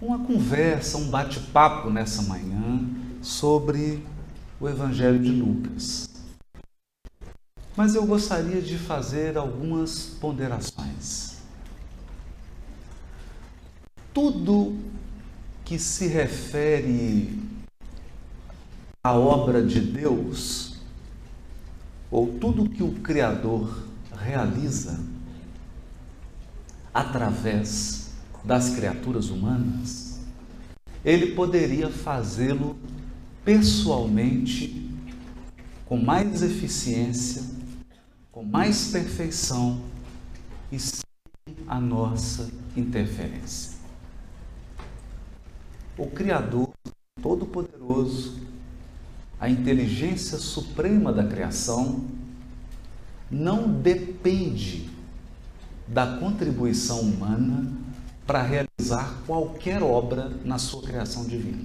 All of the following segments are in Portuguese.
uma conversa, um bate-papo nessa manhã sobre o Evangelho de Lucas. Mas eu gostaria de fazer algumas ponderações. Tudo que se refere à obra de Deus, ou tudo que o Criador realiza através das criaturas humanas, ele poderia fazê-lo pessoalmente, com mais eficiência, com mais perfeição e sem a nossa interferência. O Criador Todo-Poderoso, a inteligência suprema da criação, não depende da contribuição humana para realizar qualquer obra na sua criação divina.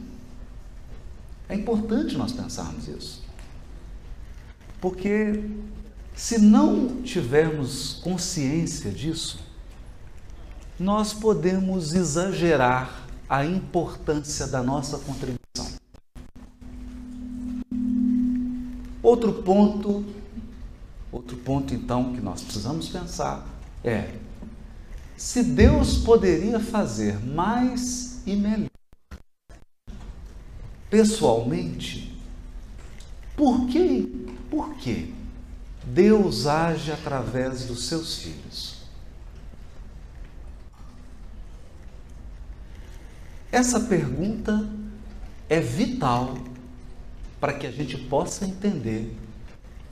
É importante nós pensarmos isso. Porque se não tivermos consciência disso, nós podemos exagerar a importância da nossa contribuição. Outro ponto, outro ponto então que nós precisamos pensar é se Deus poderia fazer mais e melhor pessoalmente, por que, por que Deus age através dos seus filhos? Essa pergunta é vital para que a gente possa entender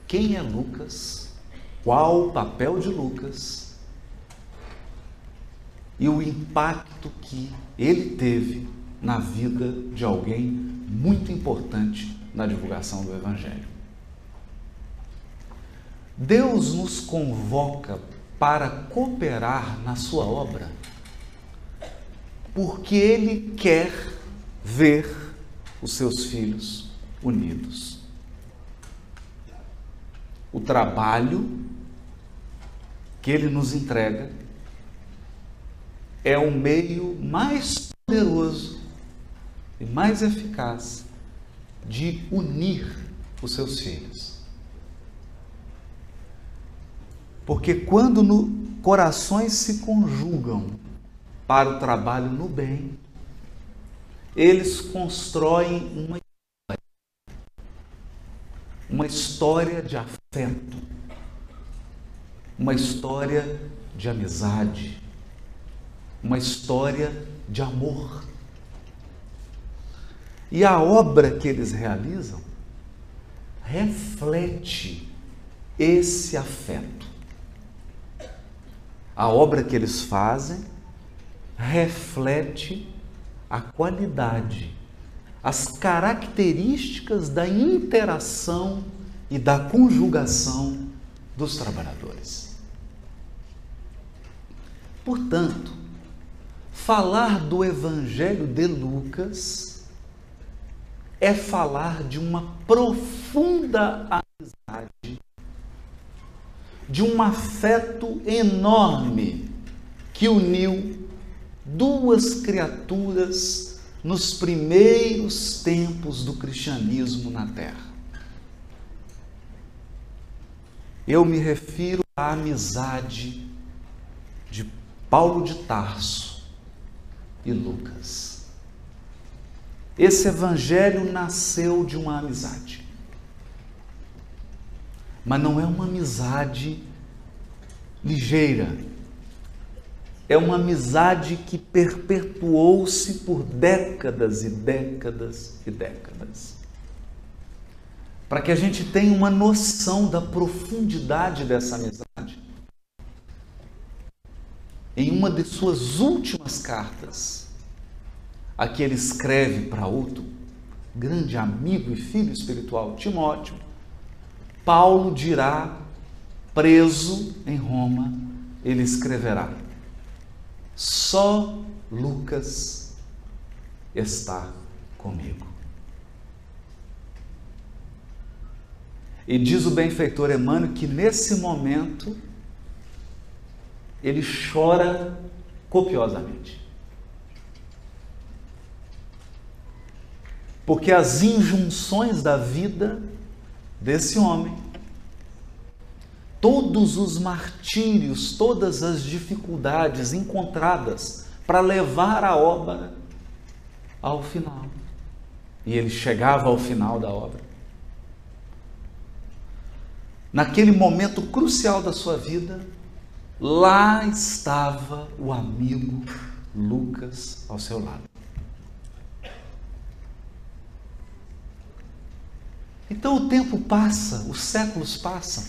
quem é Lucas, qual o papel de Lucas e o impacto que ele teve na vida de alguém muito importante na divulgação do Evangelho. Deus nos convoca para cooperar na sua obra, porque Ele quer ver os seus filhos unidos. O trabalho que Ele nos entrega é o meio mais poderoso e mais eficaz de unir os seus filhos. Porque quando no, corações se conjugam para o trabalho no bem, eles constroem uma história, uma história de afeto, uma história de amizade, uma história de amor. E a obra que eles realizam reflete esse afeto. A obra que eles fazem reflete a qualidade, as características da interação e da conjugação dos trabalhadores. Portanto, falar do Evangelho de Lucas é falar de uma profunda amizade, de um afeto enorme que uniu duas criaturas nos primeiros tempos do cristianismo na Terra. Eu me refiro à amizade de Paulo de Tarso e Lucas. Esse evangelho nasceu de uma amizade. Mas não é uma amizade ligeira. É uma amizade que perpetuou-se por décadas e décadas e décadas. Para que a gente tenha uma noção da profundidade dessa amizade em uma de suas últimas cartas, a que ele escreve para outro grande amigo e filho espiritual, Timóteo, Paulo dirá, preso em Roma, ele escreverá: Só Lucas está comigo. E diz o benfeitor Emmanuel que nesse momento ele chora copiosamente. Porque as injunções da vida desse homem, todos os martírios, todas as dificuldades encontradas para levar a obra ao final. E ele chegava ao final da obra. Naquele momento crucial da sua vida, lá estava o amigo Lucas ao seu lado. Então o tempo passa, os séculos passam,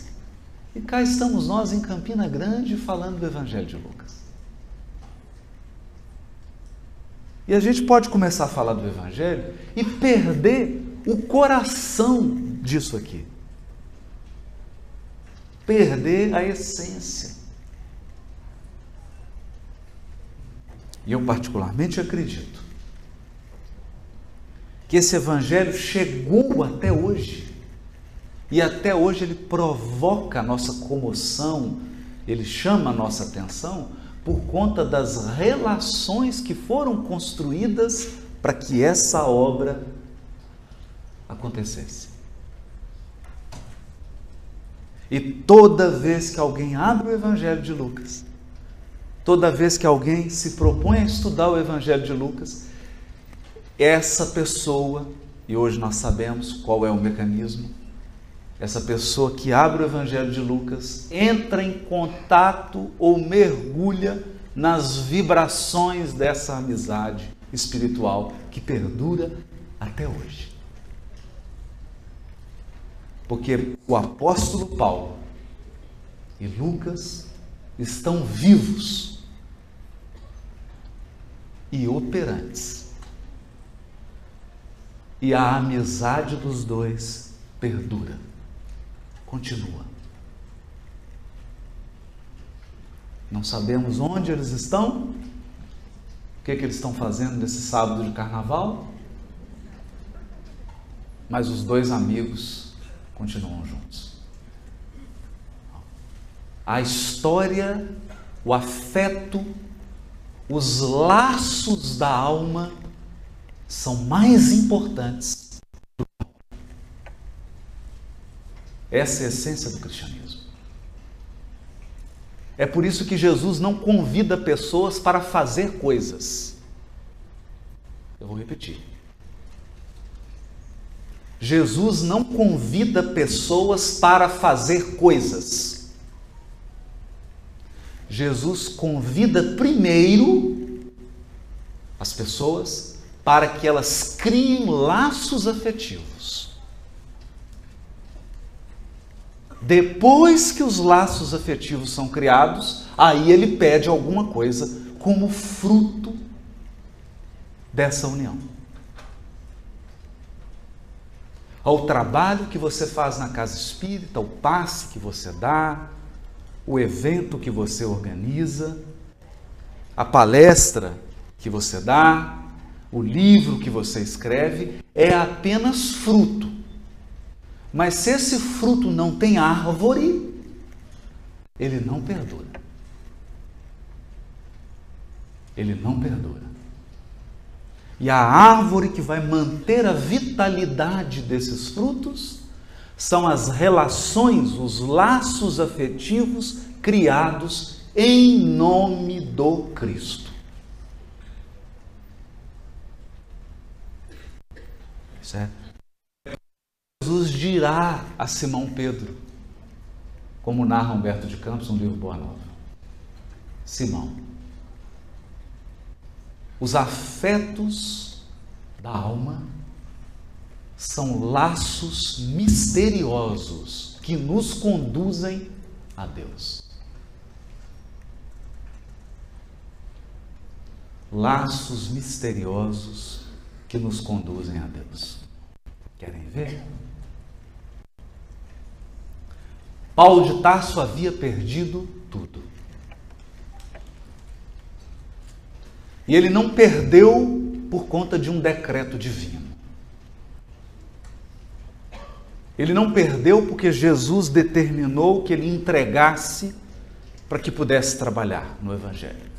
e cá estamos nós em Campina Grande falando do Evangelho de Lucas. E a gente pode começar a falar do Evangelho e perder o coração disso aqui. Perder a essência. E eu, particularmente, acredito que esse Evangelho chegou até hoje. E até hoje ele provoca a nossa comoção, ele chama a nossa atenção por conta das relações que foram construídas para que essa obra acontecesse. E toda vez que alguém abre o Evangelho de Lucas, toda vez que alguém se propõe a estudar o Evangelho de Lucas, essa pessoa, e hoje nós sabemos qual é o mecanismo, essa pessoa que abre o Evangelho de Lucas entra em contato ou mergulha nas vibrações dessa amizade espiritual que perdura até hoje. Porque o apóstolo Paulo e Lucas estão vivos e operantes. E a amizade dos dois perdura continua. Não sabemos onde eles estão, o que, é que eles estão fazendo nesse sábado de carnaval, mas os dois amigos continuam juntos. A história, o afeto, os laços da alma são mais importantes Essa é a essência do cristianismo. É por isso que Jesus não convida pessoas para fazer coisas. Eu vou repetir. Jesus não convida pessoas para fazer coisas. Jesus convida primeiro as pessoas para que elas criem laços afetivos. Depois que os laços afetivos são criados, aí ele pede alguma coisa como fruto dessa união. Ao trabalho que você faz na casa espírita, o passe que você dá, o evento que você organiza, a palestra que você dá, o livro que você escreve, é apenas fruto mas se esse fruto não tem árvore, ele não perdura. Ele não perdura. E a árvore que vai manter a vitalidade desses frutos são as relações, os laços afetivos criados em nome do Cristo. Certo? Jesus dirá a Simão Pedro, como narra Humberto de Campos no livro Boa Nova: Simão, os afetos da alma são laços misteriosos que nos conduzem a Deus. Laços misteriosos que nos conduzem a Deus. Querem ver? Paulo de Tarso havia perdido tudo. E ele não perdeu por conta de um decreto divino. Ele não perdeu porque Jesus determinou que ele entregasse para que pudesse trabalhar no Evangelho.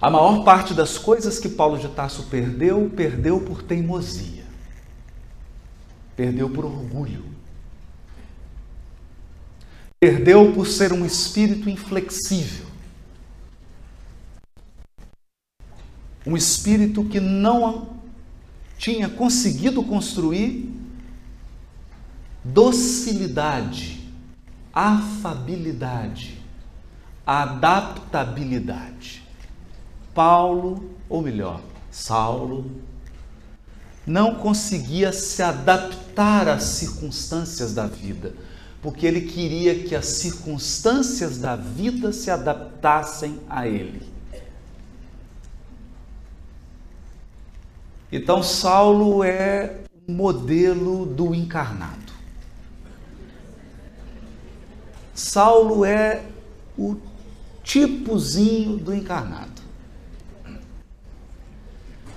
A maior parte das coisas que Paulo de Tarso perdeu, perdeu por teimosia, perdeu por orgulho, perdeu por ser um espírito inflexível, um espírito que não tinha conseguido construir docilidade, afabilidade, adaptabilidade. Paulo, ou melhor, Saulo, não conseguia se adaptar às circunstâncias da vida, porque ele queria que as circunstâncias da vida se adaptassem a ele. Então, Saulo é o modelo do encarnado. Saulo é o tipozinho do encarnado.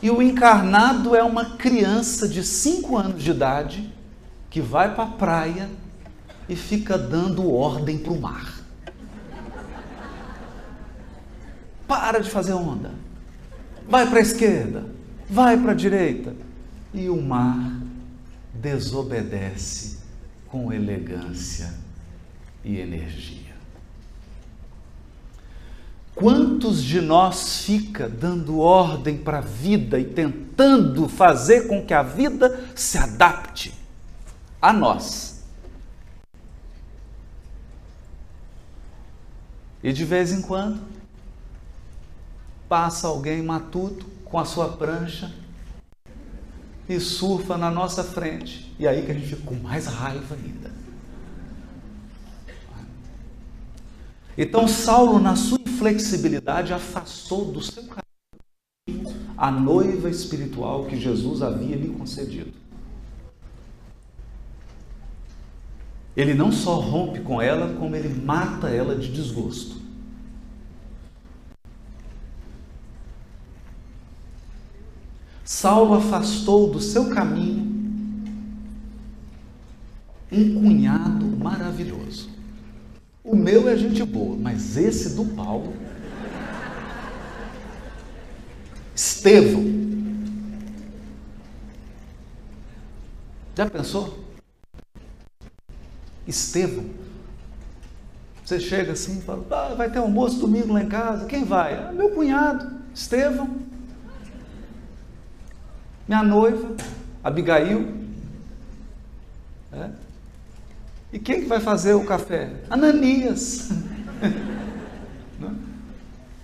E o encarnado é uma criança de 5 anos de idade que vai para a praia e fica dando ordem para o mar. Para de fazer onda. Vai para a esquerda, vai para a direita. E o mar desobedece com elegância e energia. Quantos de nós fica dando ordem para a vida e tentando fazer com que a vida se adapte a nós? E de vez em quando passa alguém matuto com a sua prancha e surfa na nossa frente. E aí que a gente fica com mais raiva ainda. Então Saulo, na sua inflexibilidade, afastou do seu caminho a noiva espiritual que Jesus havia lhe concedido. Ele não só rompe com ela, como ele mata ela de desgosto. Saulo afastou do seu caminho um cunhado maravilhoso. O meu é gente boa, mas esse do Paulo. Estevão. Já pensou? Estevão. Você chega assim e fala: ah, vai ter almoço domingo lá em casa. Quem vai? Ah, meu cunhado, Estevão. Minha noiva, Abigail. É? E quem que vai fazer o café? Ananias.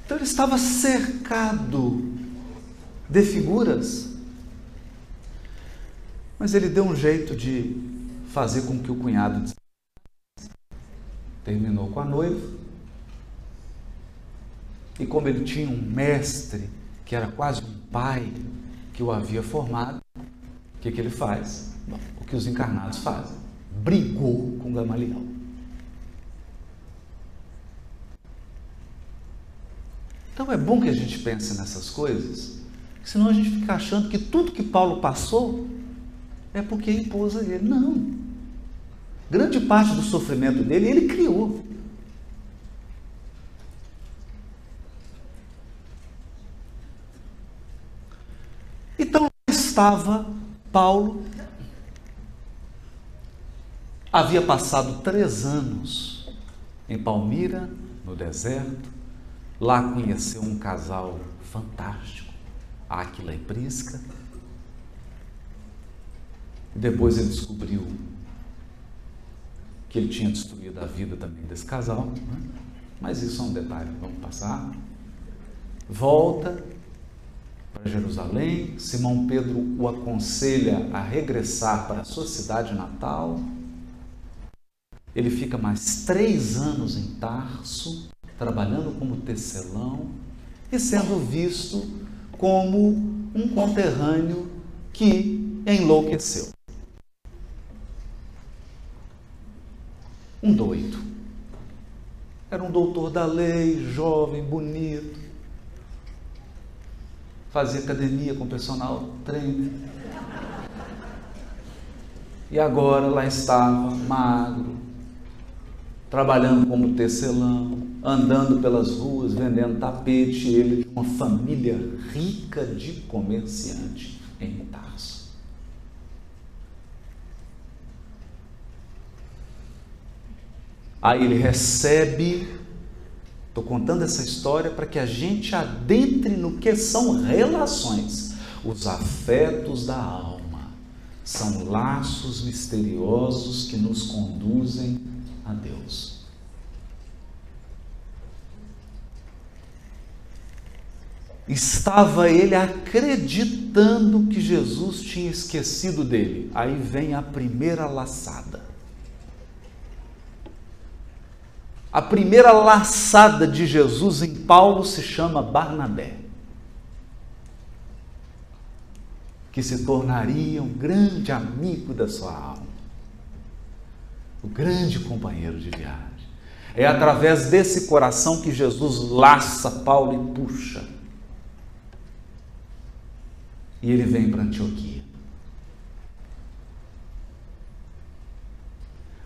então ele estava cercado de figuras. Mas ele deu um jeito de fazer com que o cunhado terminou com a noiva. E como ele tinha um mestre que era quase um pai que o havia formado, o que, que ele faz? Bom, o que os encarnados fazem brigou com Gamaliel. Então é bom que a gente pense nessas coisas, senão a gente fica achando que tudo que Paulo passou é porque impôs a ele. Não. Grande parte do sofrimento dele ele criou. Então estava Paulo Havia passado três anos em Palmira, no deserto. Lá conheceu um casal fantástico, Aquila e Prisca. Depois ele descobriu que ele tinha destruído a vida também desse casal, né? mas isso é um detalhe, vamos passar. Volta para Jerusalém, Simão Pedro o aconselha a regressar para a sua cidade natal ele fica mais três anos em Tarso, trabalhando como tecelão e sendo visto como um conterrâneo que enlouqueceu. Um doido. Era um doutor da lei, jovem, bonito. Fazia academia com personal trainer. E agora lá estava, magro, trabalhando como tecelão, andando pelas ruas, vendendo tapete, ele de uma família rica de comerciante em Tarso. Aí ele recebe, estou contando essa história para que a gente adentre no que são relações, os afetos da alma. São laços misteriosos que nos conduzem a Deus. Estava ele acreditando que Jesus tinha esquecido dele. Aí vem a primeira laçada. A primeira laçada de Jesus em Paulo se chama Barnabé, que se tornaria um grande amigo da sua alma, o grande companheiro de viagem. É através desse coração que Jesus laça Paulo e puxa e ele vem para Antioquia.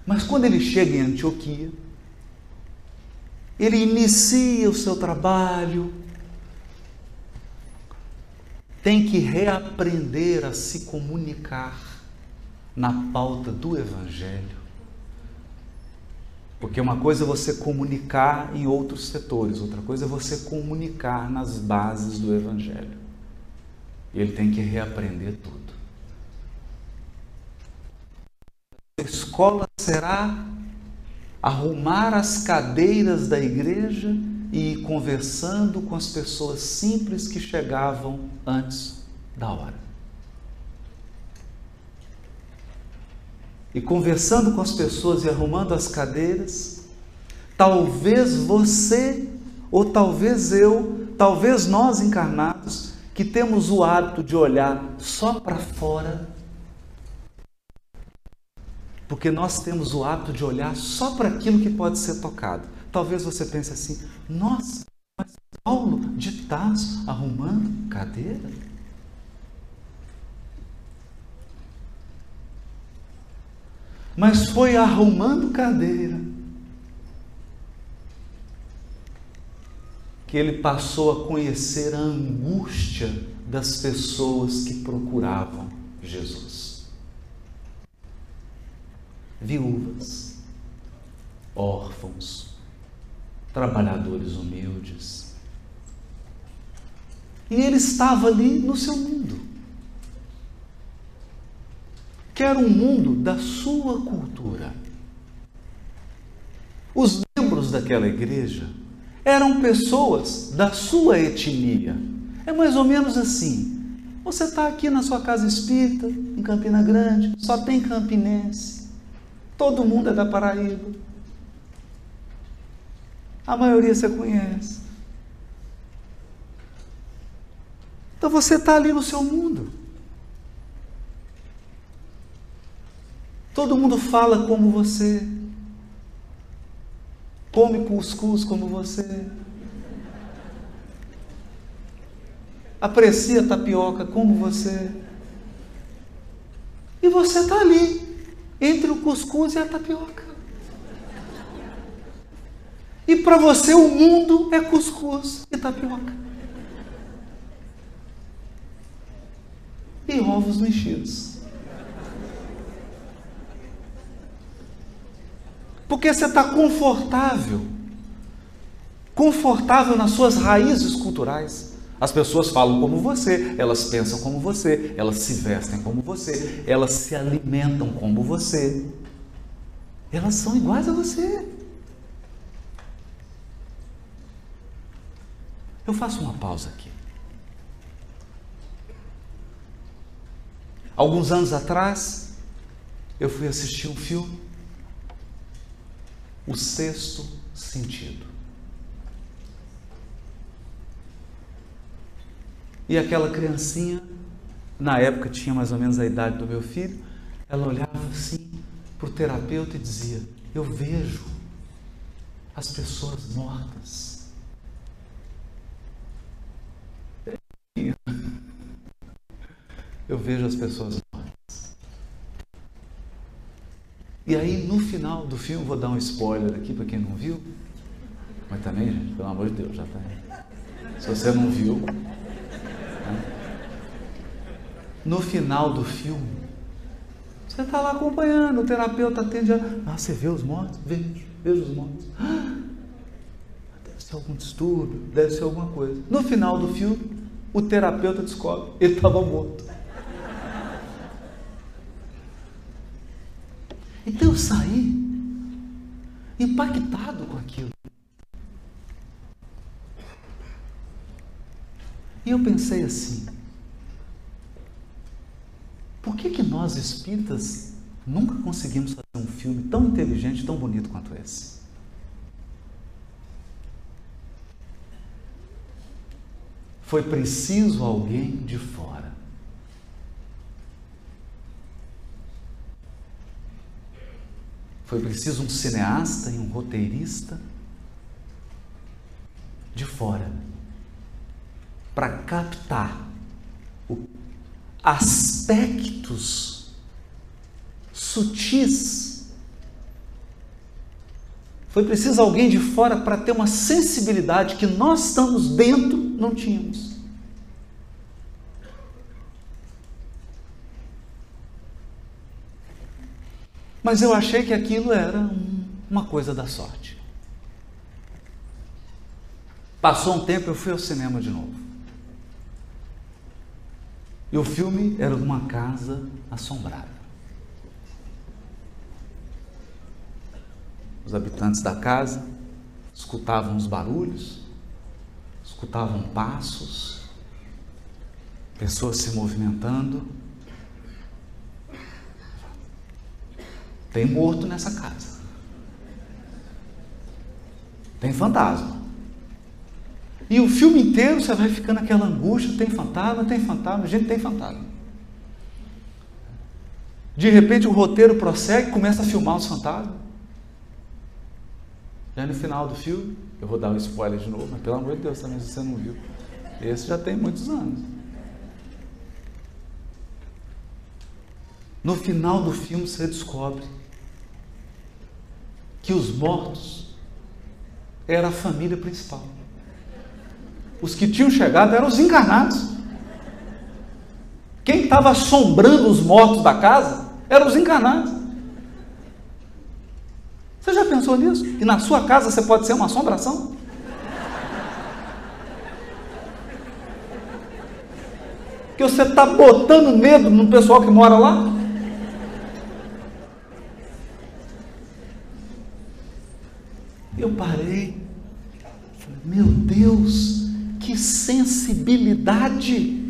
Mas quando ele chega em Antioquia, ele inicia o seu trabalho, tem que reaprender a se comunicar na pauta do Evangelho. Porque uma coisa é você comunicar em outros setores, outra coisa é você comunicar nas bases do Evangelho ele tem que reaprender tudo. A escola será arrumar as cadeiras da igreja e ir conversando com as pessoas simples que chegavam antes da hora. E conversando com as pessoas e arrumando as cadeiras, talvez você, ou talvez eu, talvez nós encarnados, que temos o hábito de olhar só para fora, porque nós temos o hábito de olhar só para aquilo que pode ser tocado. Talvez você pense assim: nossa, mas Paulo de Tarso arrumando cadeira? Mas foi arrumando cadeira que ele passou a conhecer a angústia das pessoas que procuravam Jesus. Viúvas, órfãos, trabalhadores humildes. E ele estava ali no seu mundo. Que era um mundo da sua cultura. Os membros daquela igreja eram pessoas da sua etnia. É mais ou menos assim. Você está aqui na sua casa espírita, em Campina Grande, só tem campinense. Todo mundo é da Paraíba. A maioria você conhece. Então você está ali no seu mundo. Todo mundo fala como você come cuscuz como você, aprecia tapioca como você. E você está ali, entre o cuscuz e a tapioca. E para você o mundo é cuscuz e tapioca. E ovos mexidos. Porque você está confortável. Confortável nas suas raízes culturais. As pessoas falam como você, elas pensam como você, elas se vestem como você, elas se alimentam como você. Elas são iguais a você. Eu faço uma pausa aqui. Alguns anos atrás, eu fui assistir um filme o sexto sentido. E aquela criancinha, na época tinha mais ou menos a idade do meu filho, ela olhava assim para o terapeuta e dizia: Eu vejo as pessoas mortas. Eu vejo as pessoas e aí, no final do filme, vou dar um spoiler aqui para quem não viu. Mas também, gente, pelo amor de Deus, já está. Se você não viu. Né? No final do filme, você está lá acompanhando, o terapeuta atende. A... Ah, você vê os mortos? Vejo, vejo os mortos. Ah, deve ser algum distúrbio, deve ser alguma coisa. No final do filme, o terapeuta descobre, ele estava morto. Então eu saí impactado com aquilo. E eu pensei assim: por que, que nós espíritas nunca conseguimos fazer um filme tão inteligente, tão bonito quanto esse? Foi preciso alguém de fora. Foi preciso um cineasta e um roteirista de fora para captar aspectos sutis. Foi preciso alguém de fora para ter uma sensibilidade que nós estamos dentro não tínhamos. Mas eu achei que aquilo era uma coisa da sorte. Passou um tempo, eu fui ao cinema de novo. E o filme era uma casa assombrada. Os habitantes da casa escutavam os barulhos, escutavam passos, pessoas se movimentando. Tem morto nessa casa. Tem fantasma. E o filme inteiro você vai ficando aquela angústia, tem fantasma, tem fantasma, gente tem fantasma. De repente o roteiro prossegue, começa a filmar os fantasmas. Já no final do filme, eu vou dar um spoiler de novo, mas pelo amor de Deus também se você não viu. Esse já tem muitos anos. No final do filme você descobre que os mortos era a família principal. Os que tinham chegado eram os encarnados. Quem estava assombrando os mortos da casa eram os encarnados. Você já pensou nisso? E na sua casa você pode ser uma assombração? Que você está botando medo no pessoal que mora lá? Eu parei, falei, meu Deus, que sensibilidade!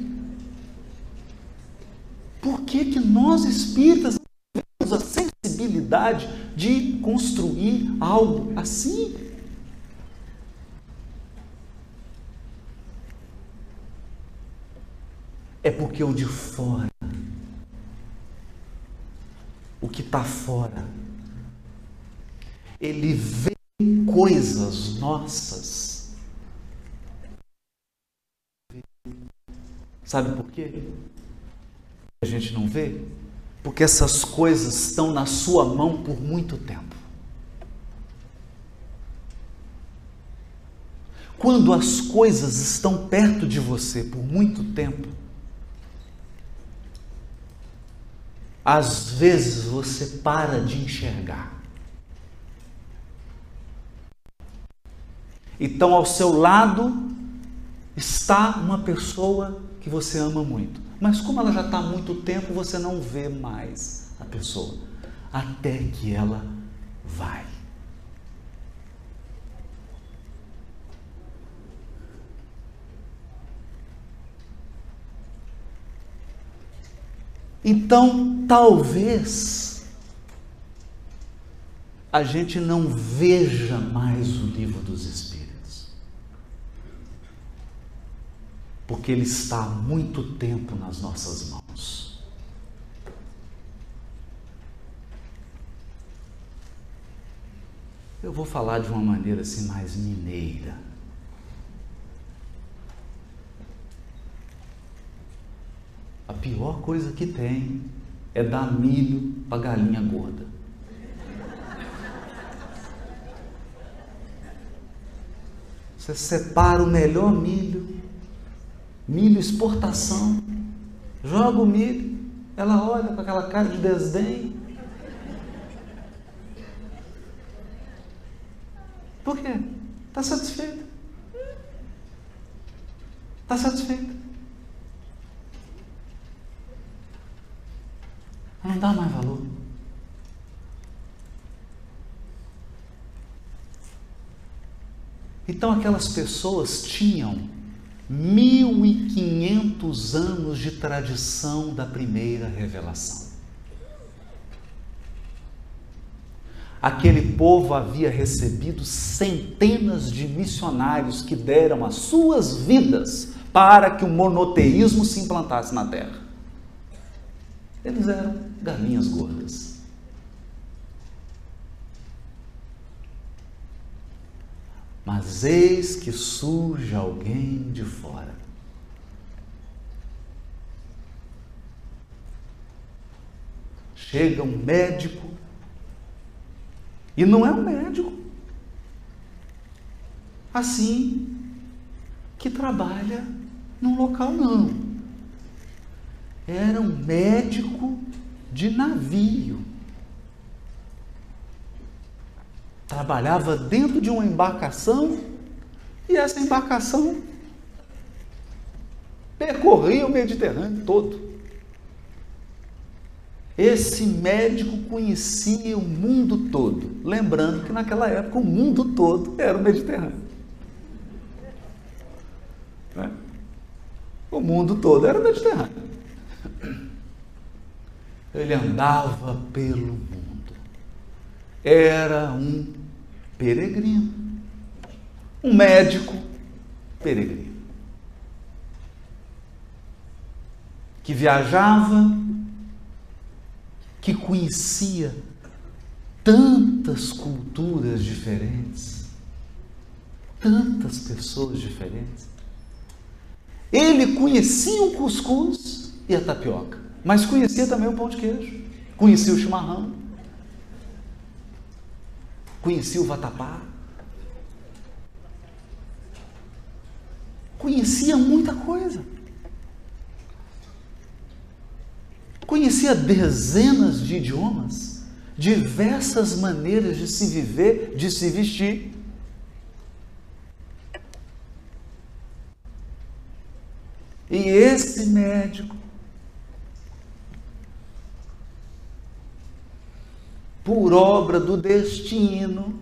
Por que, que nós espíritas temos a sensibilidade de construir algo assim? É porque o de fora, o que está fora, ele vê coisas nossas Sabe por quê? A gente não vê? Porque essas coisas estão na sua mão por muito tempo. Quando as coisas estão perto de você por muito tempo, às vezes você para de enxergar. Então, ao seu lado está uma pessoa que você ama muito. Mas como ela já está há muito tempo, você não vê mais a pessoa. Até que ela vai. Então, talvez a gente não veja mais o livro dos Espíritos. Porque ele está há muito tempo nas nossas mãos. Eu vou falar de uma maneira assim mais mineira. A pior coisa que tem é dar milho para galinha gorda. Você separa o melhor milho, milho exportação, joga o milho, ela olha com aquela cara de desdém. Por quê? Está satisfeita. Está satisfeita. Não dá mais valor. Então aquelas pessoas tinham 1500 anos de tradição da primeira revelação. Aquele povo havia recebido centenas de missionários que deram as suas vidas para que o monoteísmo se implantasse na terra. Eles eram galinhas gordas. Mas eis que surge alguém de fora. Chega um médico, e não é um médico, assim, que trabalha num local, não. Era um médico de navio. Trabalhava dentro de uma embarcação e essa embarcação percorria o Mediterrâneo todo. Esse médico conhecia o mundo todo, lembrando que naquela época o mundo todo era o Mediterrâneo. Né? O mundo todo era o Mediterrâneo. Ele andava pelo mundo. Era um peregrino. Um médico peregrino. Que viajava, que conhecia tantas culturas diferentes, tantas pessoas diferentes. Ele conhecia o cuscuz e a tapioca, mas conhecia também o pão de queijo, conhecia o chimarrão, Conhecia o vatapá. Conhecia muita coisa. Conhecia dezenas de idiomas, diversas maneiras de se viver, de se vestir. E esse médico por obra do destino.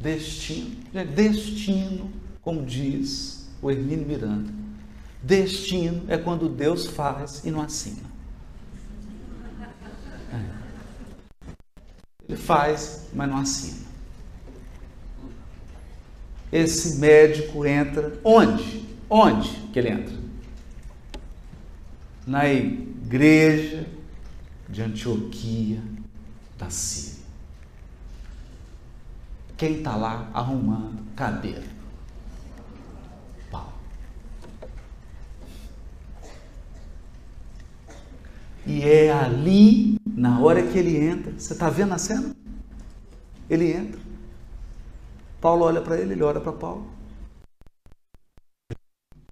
Destino, destino, como diz o Hermínio Miranda. Destino é quando Deus faz e não assina. É. Ele faz, mas não assina. Esse médico entra onde? Onde que ele entra? Na igreja de Antioquia da Síria. Quem está lá arrumando cadeira? Paulo. E é ali, na hora que ele entra, você está vendo a cena? Ele entra. Paulo olha para ele, ele olha para Paulo.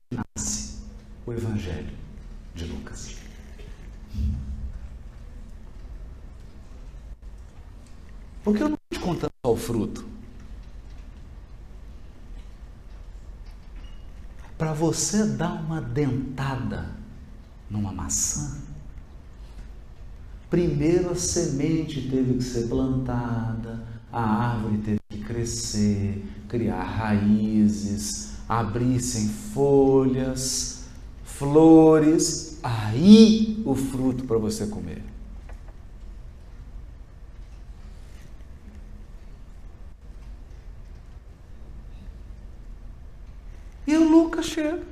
Nasce o Evangelho de Lucas. Por que eu não estou te contando só o fruto? Para você dar uma dentada numa maçã, primeiro a semente teve que ser plantada, a árvore teve que crescer, criar raízes, abrir-se em folhas, flores, aí o fruto para você comer. E o Lucas chega.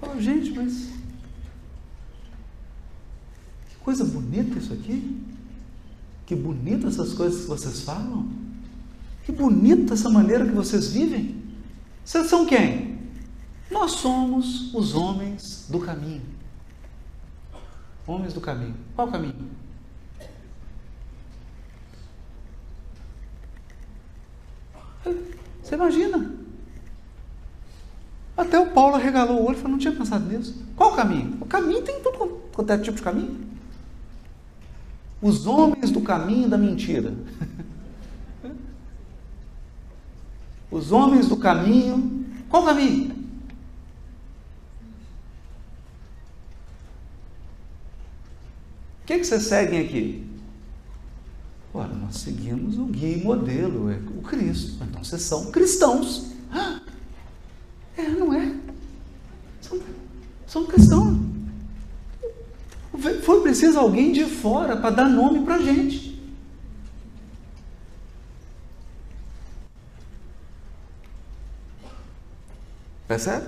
Fala, gente, mas que coisa bonita isso aqui. Que bonita essas coisas que vocês falam. Que bonita essa maneira que vocês vivem. Vocês são quem? Nós somos os homens do caminho. Homens do caminho. Qual caminho? Você imagina? Até o Paulo regalou o olho e falou: não tinha pensado nisso. Qual o caminho? O caminho tem tudo quanto é tipo de caminho. Os homens do caminho da mentira. Os homens do caminho. Qual caminho? O que, que vocês seguem aqui? Ora, nós seguimos o guia e modelo, é o Cristo. Então vocês são cristãos. É, não é? São, são cristãos. Foi preciso alguém de fora para dar nome para a gente. Percebe?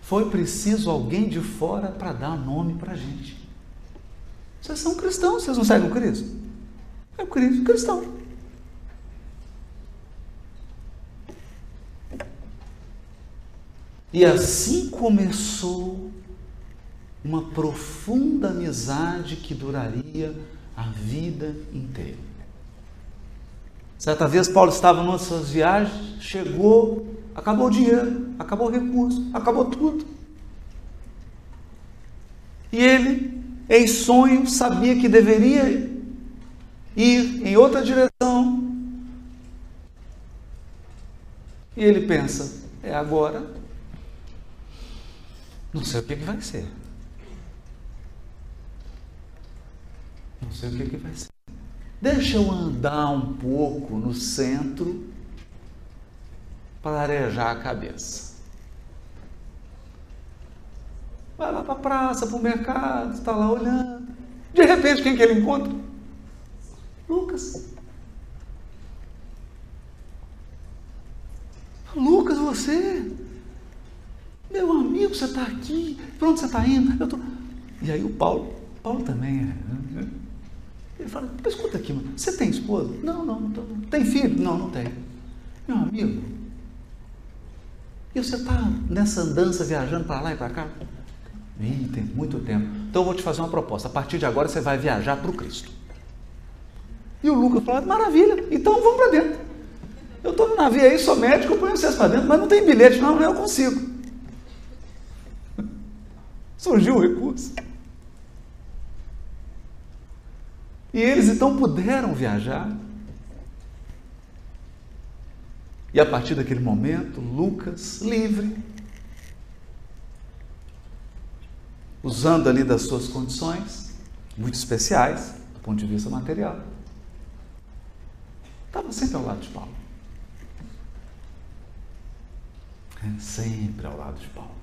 Foi preciso alguém de fora para dar nome para a gente. Vocês são cristãos, vocês não seguem o Cristo? É o Cristo cristão. E assim começou uma profunda amizade que duraria a vida inteira. Certa vez Paulo estava numa suas viagens, chegou, acabou o dinheiro, acabou o recurso, acabou tudo. E ele, em sonho, sabia que deveria ir em outra direção. E ele pensa: é agora. Não sei o que, que vai ser. Não sei o que, que vai ser. Deixa eu andar um pouco no centro para arejar a cabeça. Vai lá para a praça, para o mercado, está lá olhando. De repente, quem que ele encontra? Lucas. Lucas, você? Meu amigo, você está aqui? Para onde você está indo? Tô... E aí o Paulo, Paulo também é. Né? Ele fala, escuta aqui, você tem esposa? Não, não, não, tô, Tem filho? Não, não tem. Meu amigo, e você está nessa andança viajando para lá e para cá? Ih, tem muito tempo. Então eu vou te fazer uma proposta. A partir de agora você vai viajar para o Cristo. E o Lucas falou, maravilha, então vamos para dentro. Eu estou no navio aí, sou médico, eu ponho vocês para dentro, mas não tem bilhete, não, não eu consigo. Surgiu o recurso. E eles então puderam viajar. E a partir daquele momento, Lucas, livre, usando ali das suas condições, muito especiais, do ponto de vista material, estava sempre ao lado de Paulo. É, sempre ao lado de Paulo.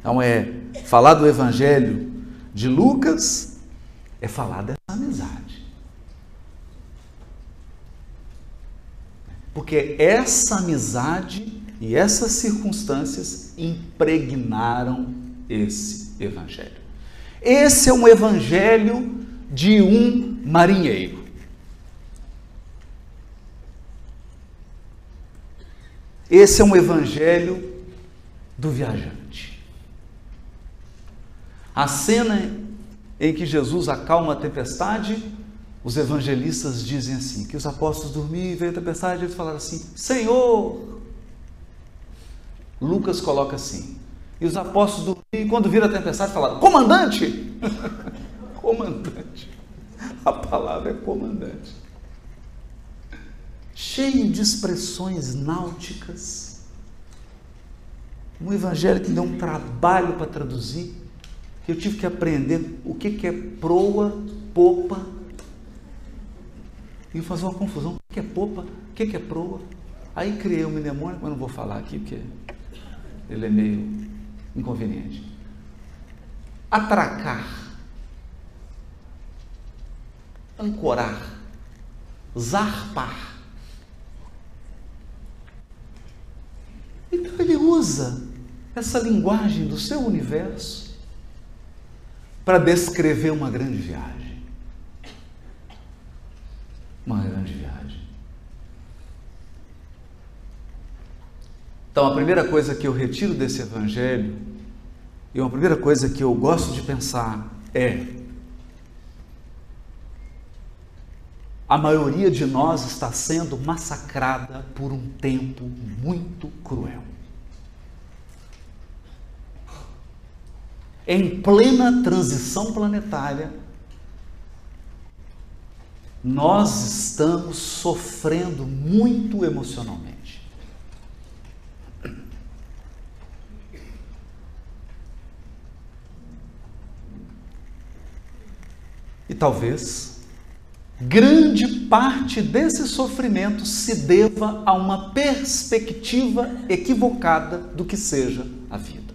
Então é falar do Evangelho de Lucas é falar dessa amizade. Porque essa amizade e essas circunstâncias impregnaram esse evangelho. Esse é um evangelho de um marinheiro. Esse é um evangelho do viajante. A cena em que Jesus acalma a tempestade, os evangelistas dizem assim: que os apóstolos dormiam e veio a tempestade, e eles falaram assim: Senhor! Lucas coloca assim: e os apóstolos dormiam, e quando viram a tempestade, falaram: Comandante! comandante. A palavra é comandante. Cheio de expressões náuticas. Um evangelho que deu um trabalho para traduzir eu tive que aprender o que, é proa, popa, e fazer uma confusão. O que é popa? O que é proa? Aí criei um mnemônico, mas não vou falar aqui porque ele é meio inconveniente. Atracar, ancorar, zarpar. Então ele usa essa linguagem do seu universo para descrever uma grande viagem. Uma grande viagem. Então, a primeira coisa que eu retiro desse evangelho, e uma primeira coisa que eu gosto de pensar é: a maioria de nós está sendo massacrada por um tempo muito cruel. Em plena transição planetária, nós estamos sofrendo muito emocionalmente. E talvez grande parte desse sofrimento se deva a uma perspectiva equivocada do que seja a vida.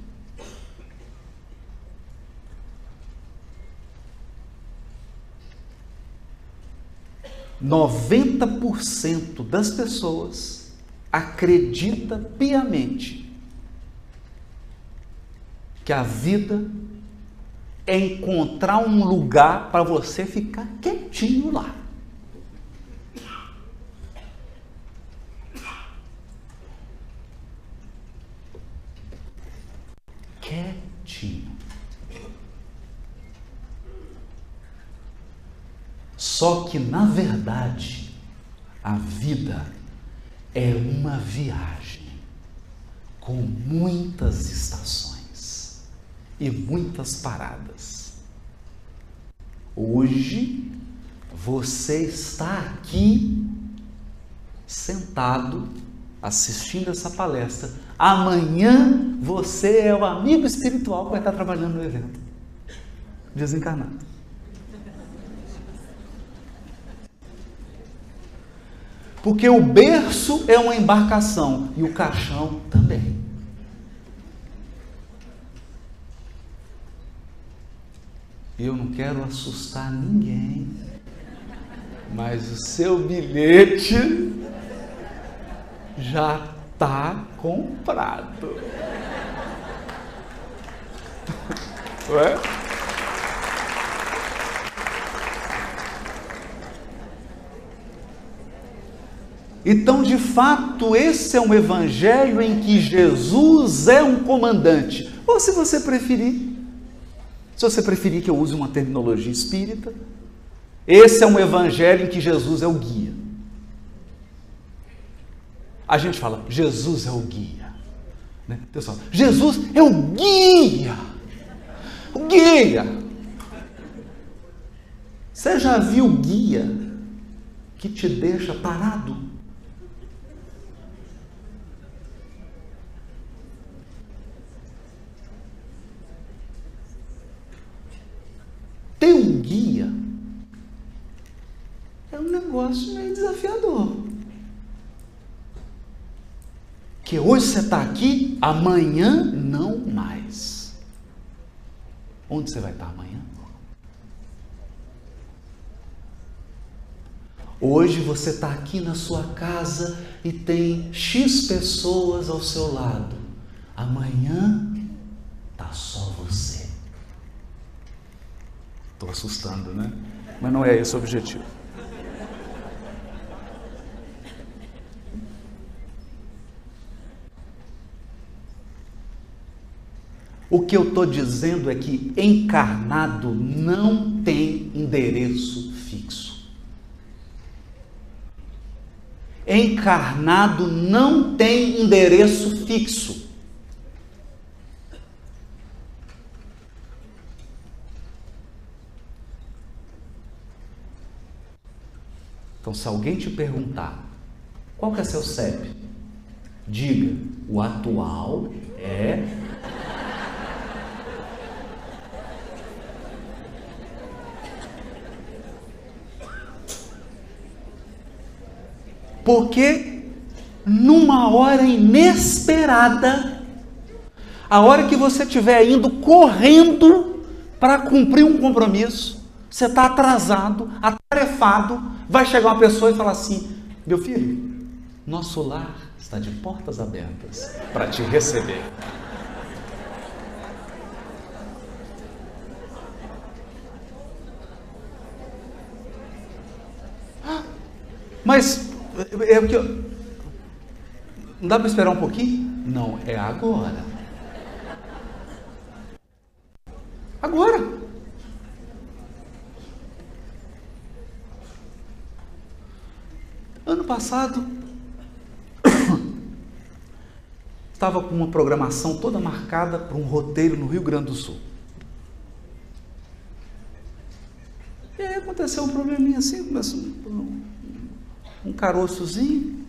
90% das pessoas acredita piamente que a vida é encontrar um lugar para você ficar quietinho lá. Quietinho. Só que, na verdade, a vida é uma viagem com muitas estações e muitas paradas. Hoje, você está aqui sentado assistindo essa palestra. Amanhã você é o amigo espiritual que vai estar trabalhando no evento. Desencarnado. Porque o berço é uma embarcação e o caixão também. Eu não quero assustar ninguém, mas o seu bilhete já está comprado. Ué? Então, de fato, esse é um evangelho em que Jesus é um comandante. Ou se você preferir, se você preferir que eu use uma terminologia espírita, esse é um evangelho em que Jesus é o guia. A gente fala, Jesus é o guia. Né? Pessoal, Jesus é o guia. O guia. Você já viu guia que te deixa parado? Um negócio meio desafiador. Que hoje você está aqui, amanhã não mais. Onde você vai estar amanhã? Hoje você está aqui na sua casa e tem X pessoas ao seu lado. Amanhã está só você. Estou assustando, né? Mas não é esse o objetivo. O que eu estou dizendo é que encarnado não tem endereço fixo. Encarnado não tem endereço fixo. Então, se alguém te perguntar qual que é seu CEP, diga: o atual é. Porque numa hora inesperada, a hora que você estiver indo correndo para cumprir um compromisso, você está atrasado, atarefado, vai chegar uma pessoa e falar assim: meu filho, nosso lar está de portas abertas para te receber. Mas é o que eu... não dá para esperar um pouquinho? Não, é agora. Agora. Ano passado, estava com uma programação toda marcada para um roteiro no Rio Grande do Sul. E aí aconteceu um probleminha assim, começou um, um caroçozinho.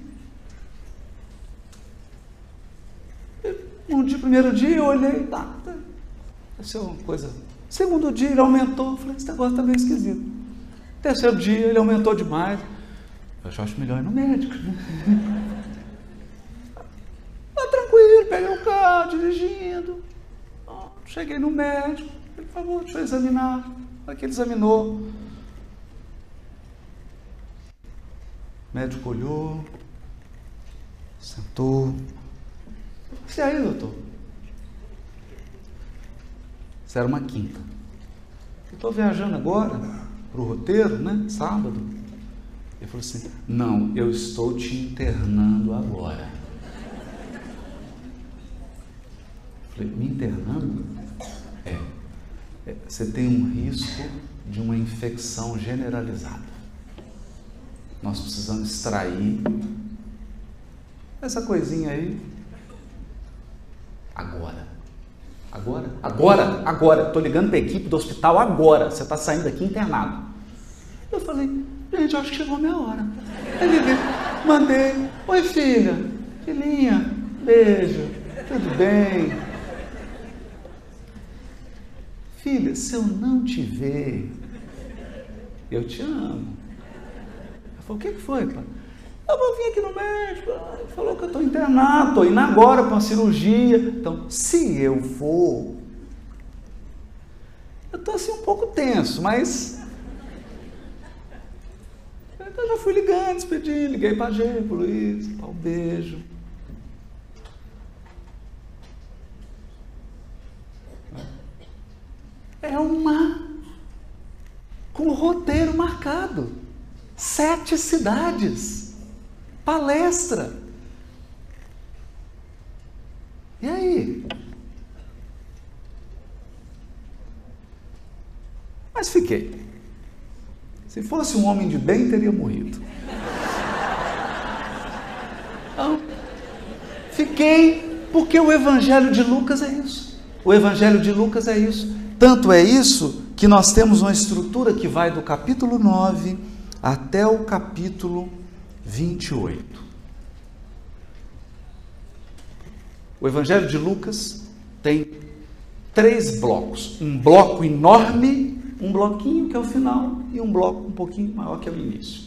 Um dia, primeiro dia eu olhei, tá, tá, deve ser uma coisa. Segundo dia ele aumentou, eu falei, esse negócio está meio esquisito. Terceiro dia ele aumentou demais. Eu já acho melhor ir no médico. Né? Tá tranquilo, peguei o carro, dirigindo. Cheguei no médico, por favor, deixa eu examinar. Aí que ele examinou. O médico olhou, sentou. E aí, doutor? Isso era uma quinta. Eu estou viajando agora para o roteiro, né? Sábado. Ele falou assim: Não, eu estou te internando agora. Falei: Me internando? É. é. Você tem um risco de uma infecção generalizada. Nós precisamos extrair essa coisinha aí agora. Agora? Agora? Agora. Estou ligando para a equipe do hospital agora. Você está saindo daqui internado. Eu falei, gente, acho que chegou a minha hora. Aí liguei, mandei, oi filha, filhinha, beijo, tudo bem? Filha, se eu não te ver, eu te amo. Falei, o que foi, pai? Eu vou vir aqui no médico, ele falou que eu estou internado, estou indo agora para uma cirurgia. Então, se eu for, eu estou assim um pouco tenso, mas eu já fui ligando, despedi, liguei para a Gê, para o Luiz, para o beijo. É uma com o roteiro marcado. Sete cidades palestra. E aí? Mas fiquei. Se fosse um homem de bem, teria morrido. Então, fiquei porque o Evangelho de Lucas é isso. O Evangelho de Lucas é isso. Tanto é isso que nós temos uma estrutura que vai do capítulo 9 até o capítulo 28. O Evangelho de Lucas tem três blocos: um bloco enorme, um bloquinho que é o final e um bloco um pouquinho maior que é o início.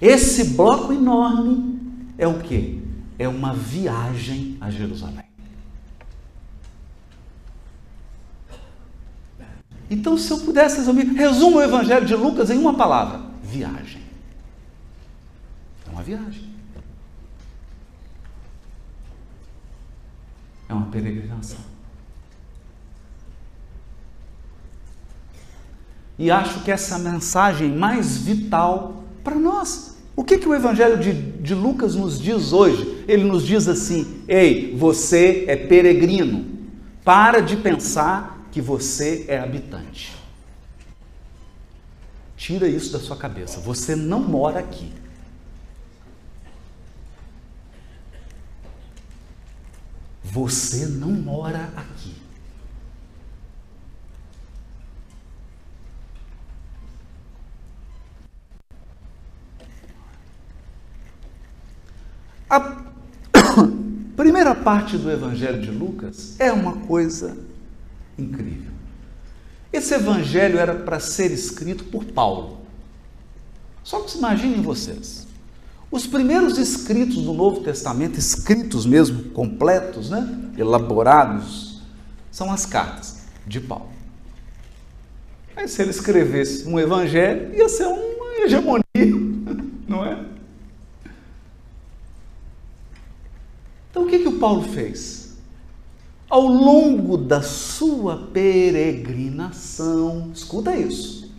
Esse bloco enorme é o que? É uma viagem a Jerusalém. Então, se eu pudesse resumir, resumo o Evangelho de Lucas em uma palavra: viagem uma viagem. É uma peregrinação. E acho que essa mensagem mais vital para nós. O que, que o Evangelho de, de Lucas nos diz hoje? Ele nos diz assim: ei, você é peregrino. Para de pensar que você é habitante. Tira isso da sua cabeça. Você não mora aqui. Você não mora aqui. A primeira parte do Evangelho de Lucas é uma coisa incrível. Esse Evangelho era para ser escrito por Paulo. Só que imaginem vocês. Os primeiros escritos do Novo Testamento, escritos mesmo, completos, né? elaborados, são as cartas de Paulo. Aí, se ele escrevesse um evangelho, ia ser uma hegemonia, não é? Então, o que, que o Paulo fez? Ao longo da sua peregrinação, escuta isso,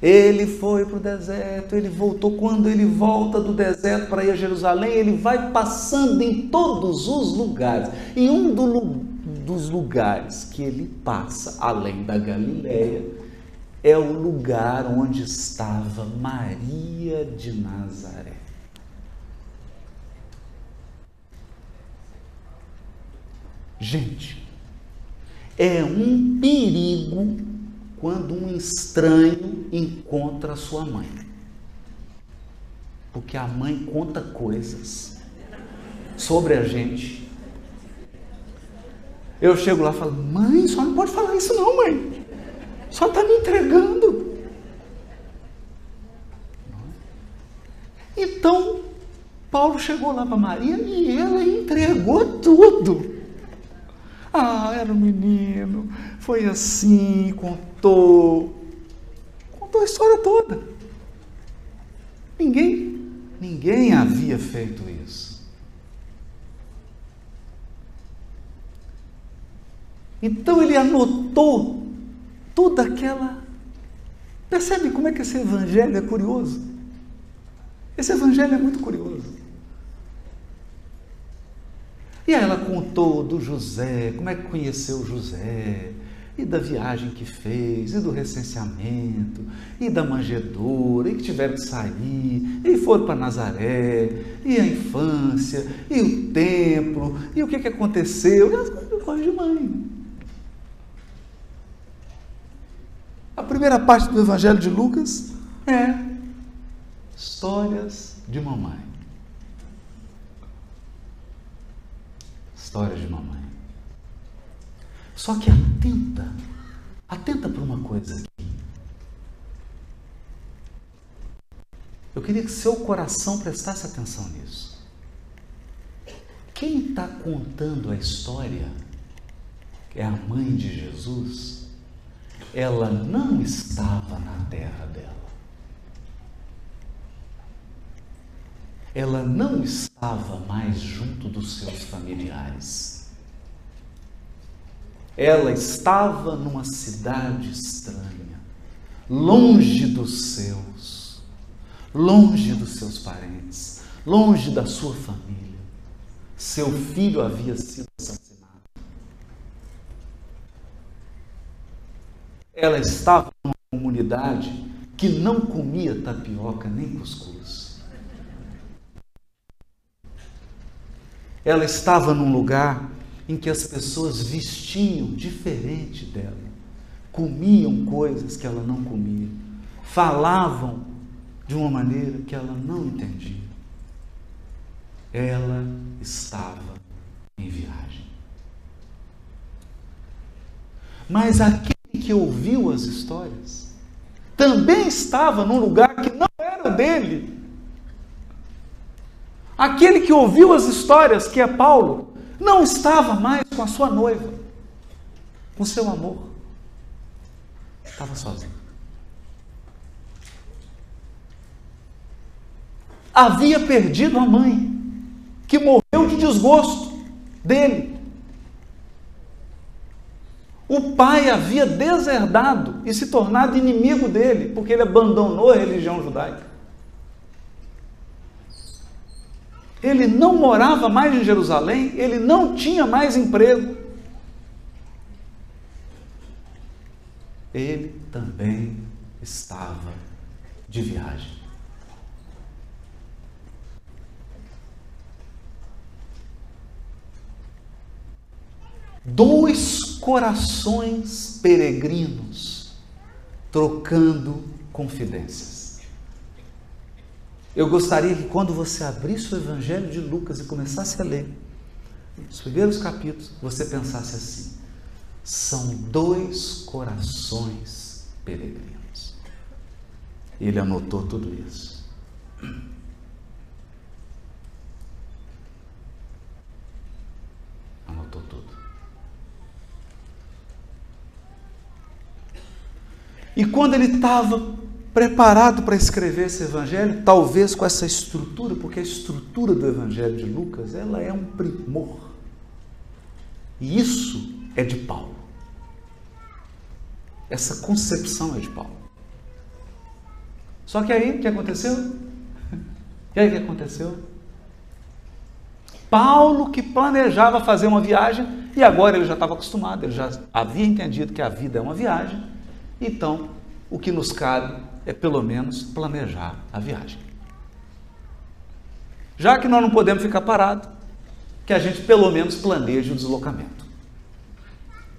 ele foi para o deserto, ele voltou. Quando ele volta do deserto para ir a Jerusalém, ele vai passando em todos os lugares. E um do, dos lugares que ele passa, além da Galileia, é o lugar onde estava Maria de Nazaré. Gente, é um perigo quando um estranho encontra sua mãe. Porque a mãe conta coisas sobre a gente. Eu chego lá e falo: Mãe, só não pode falar isso, não, mãe. Só está me entregando. Então, Paulo chegou lá para Maria e ela entregou tudo. Ah, era um menino, foi assim, contou. Contou a história toda. Ninguém, ninguém havia feito isso. Então ele anotou toda aquela. Percebe como é que esse evangelho é curioso? Esse evangelho é muito curioso. E aí ela contou do José, como é que conheceu José, e da viagem que fez, e do recenseamento, e da manjedoura, e que tiveram que sair, e foram para Nazaré, e a infância, e o templo, e o que, que aconteceu, e as coisas de mãe. A primeira parte do Evangelho de Lucas é histórias de mamãe. Histórias de mamãe. Só que atenta, atenta para uma coisa aqui. Eu queria que seu coração prestasse atenção nisso. Quem está contando a história, é a mãe de Jesus, ela não estava na terra dela. Ela não estava mais junto dos seus familiares. Ela estava numa cidade estranha, longe dos seus, longe dos seus parentes, longe da sua família. Seu filho havia sido assassinado. ela estava numa comunidade que não comia tapioca nem cuscuz. Ela estava num lugar em que as pessoas vestiam diferente dela, comiam coisas que ela não comia, falavam de uma maneira que ela não entendia. Ela estava em viagem. Mas aquele que ouviu as histórias também estava num lugar que não era dele. Aquele que ouviu as histórias, que é Paulo, não estava mais com a sua noiva, com seu amor. Estava sozinho. Havia perdido a mãe, que morreu de desgosto dele. O pai havia deserdado e se tornado inimigo dele, porque ele abandonou a religião judaica. Ele não morava mais em Jerusalém, ele não tinha mais emprego. Ele também estava de viagem. dois corações peregrinos trocando confidências. Eu gostaria que quando você abrisse o Evangelho de Lucas e começasse a ler os primeiros capítulos, você pensasse assim: são dois corações peregrinos. Ele anotou tudo isso. Anotou tudo. E quando ele estava preparado para escrever esse evangelho, talvez com essa estrutura, porque a estrutura do evangelho de Lucas, ela é um primor. E isso é de Paulo. Essa concepção é de Paulo. Só que aí o que aconteceu? E aí o que aconteceu? Paulo que planejava fazer uma viagem e agora ele já estava acostumado, ele já havia entendido que a vida é uma viagem então, o que nos cabe é pelo menos planejar a viagem. Já que nós não podemos ficar parados, que a gente pelo menos planeje o deslocamento.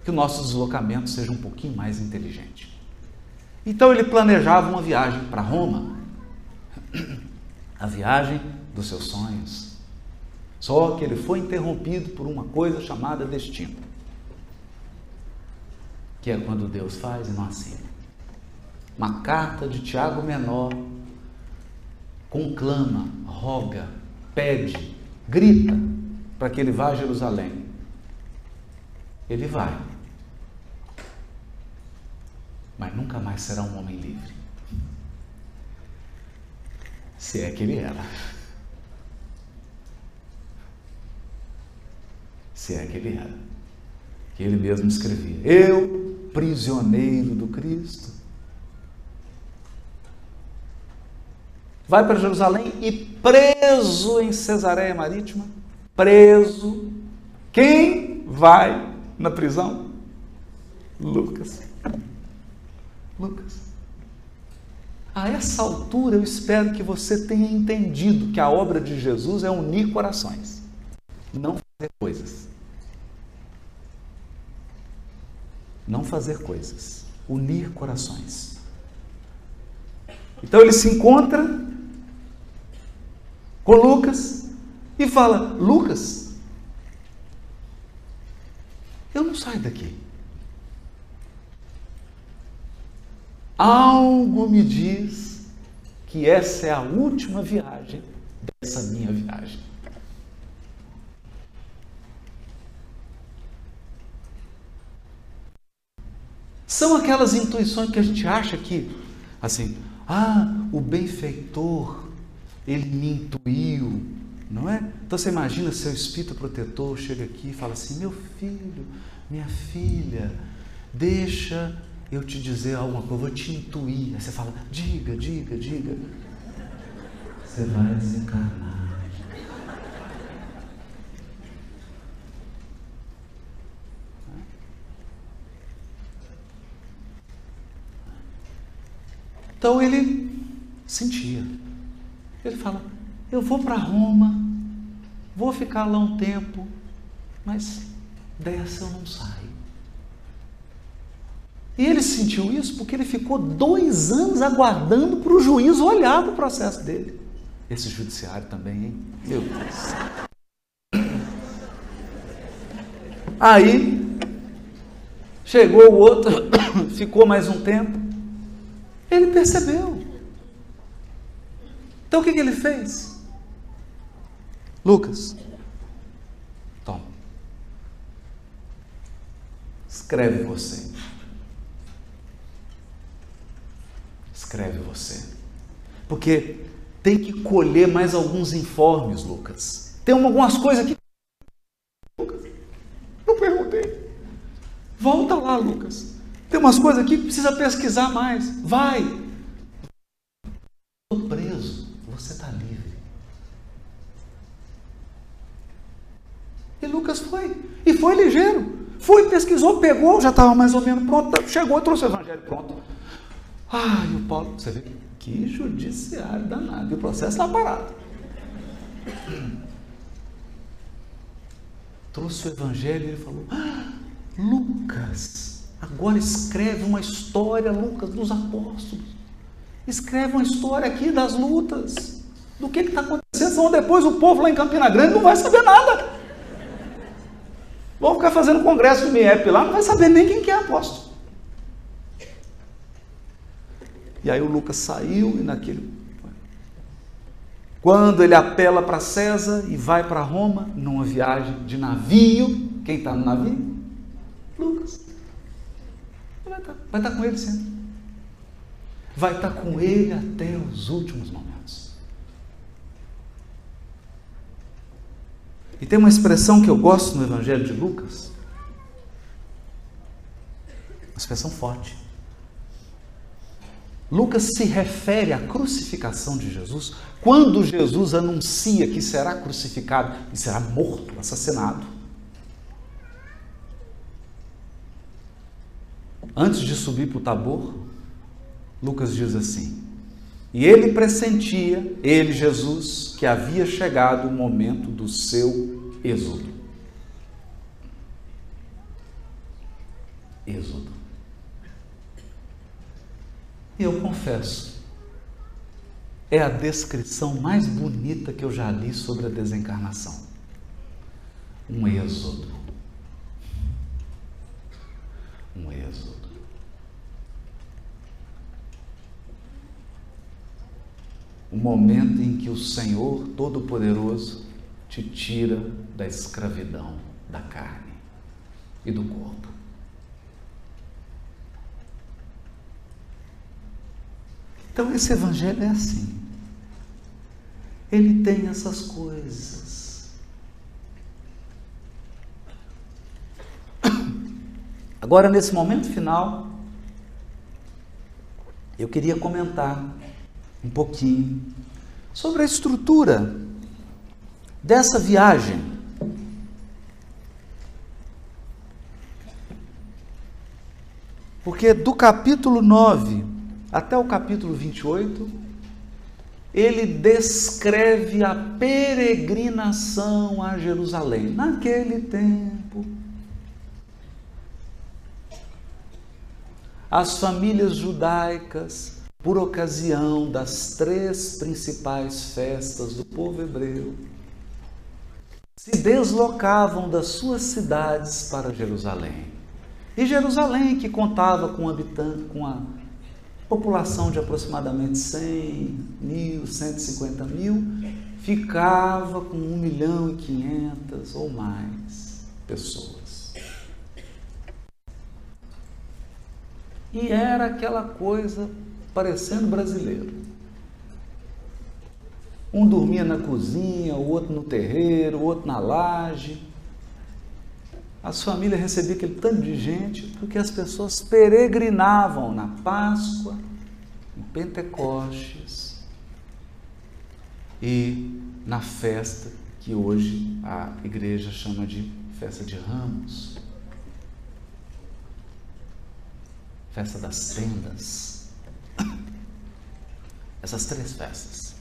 Que o nosso deslocamento seja um pouquinho mais inteligente. Então ele planejava uma viagem para Roma, a viagem dos seus sonhos. Só que ele foi interrompido por uma coisa chamada destino, que é quando Deus faz e não assina. Uma carta de Tiago Menor conclama, roga, pede, grita para que ele vá a Jerusalém. Ele vai. Mas nunca mais será um homem livre. Se é que ele era. Se é que ele era. Que ele mesmo escrevia: Eu, prisioneiro do Cristo, vai para Jerusalém e preso em Cesareia Marítima, preso. Quem vai na prisão? Lucas. Lucas. A essa altura eu espero que você tenha entendido que a obra de Jesus é unir corações, não fazer coisas. Não fazer coisas, unir corações. Então ele se encontra com Lucas e fala: Lucas, eu não saio daqui. Algo me diz que essa é a última viagem dessa minha viagem. São aquelas intuições que a gente acha que, assim, ah, o benfeitor, ele me intuiu, não é? Então você imagina seu espírito protetor chega aqui e fala assim: meu filho, minha filha, deixa eu te dizer alguma coisa, eu vou te intuir. Aí você fala: diga, diga, diga. Você vai desencarnar. Então ele sentia. Ele fala: Eu vou para Roma, vou ficar lá um tempo, mas dessa eu não saio. E ele sentiu isso porque ele ficou dois anos aguardando para o juiz olhar para o processo dele. Esse judiciário também, hein? Meu Deus. Aí chegou o outro, ficou mais um tempo. Ele percebeu. Então o que, que ele fez? Lucas, toma. Escreve você. Escreve você. Porque tem que colher mais alguns informes, Lucas. Tem algumas coisas aqui. Lucas, não perguntei. Volta lá, Lucas. Tem umas coisas aqui que precisa pesquisar mais. Vai. Pesquisou, pegou, já estava mais ou menos pronto. Chegou, trouxe o evangelho pronto. E o Paulo, você vê que judiciário danado. E o processo está parado. Trouxe o evangelho e ele falou: ah, Lucas. Agora escreve uma história, Lucas, dos apóstolos. Escreve uma história aqui das lutas. Do que está acontecendo. Senão depois o povo lá em Campina Grande não vai saber nada. Vão ficar fazendo congresso de MIEP lá, não vai saber nem quem que é apóstolo. E aí o Lucas saiu e naquele. Quando ele apela para César e vai para Roma, numa viagem de navio, quem está no navio? Lucas. Vai estar, vai estar com ele sempre. Vai estar com ele até os últimos momentos. E tem uma expressão que eu gosto no Evangelho de Lucas, uma expressão forte. Lucas se refere à crucificação de Jesus quando Jesus anuncia que será crucificado e será morto, assassinado. antes de subir para o Tabor, Lucas diz assim: E ele pressentia, ele, Jesus, que havia chegado o momento do seu êxodo. Êxodo. E eu confesso, é a descrição mais bonita que eu já li sobre a desencarnação. Um êxodo. Um êxodo. O momento em que o Senhor Todo-Poderoso te tira da escravidão da carne e do corpo. Então esse evangelho é assim. Ele tem essas coisas. Agora, nesse momento final, eu queria comentar um pouquinho sobre a estrutura dessa viagem. Porque do capítulo 9 até o capítulo 28, ele descreve a peregrinação a Jerusalém. Naquele tempo, as famílias judaicas, por ocasião das três principais festas do povo hebreu, se deslocavam das suas cidades para Jerusalém. E Jerusalém, que contava com habitante, com a população de aproximadamente 100 mil, 150 mil, ficava com 1 milhão e 500 ou mais pessoas. E era aquela coisa parecendo brasileiro. Um dormia na cozinha, o outro no terreiro, o outro na laje as famílias recebiam aquele tanto de gente porque as pessoas peregrinavam na Páscoa, em Pentecostes e na festa que hoje a igreja chama de festa de ramos. Festa das tendas. Essas três festas.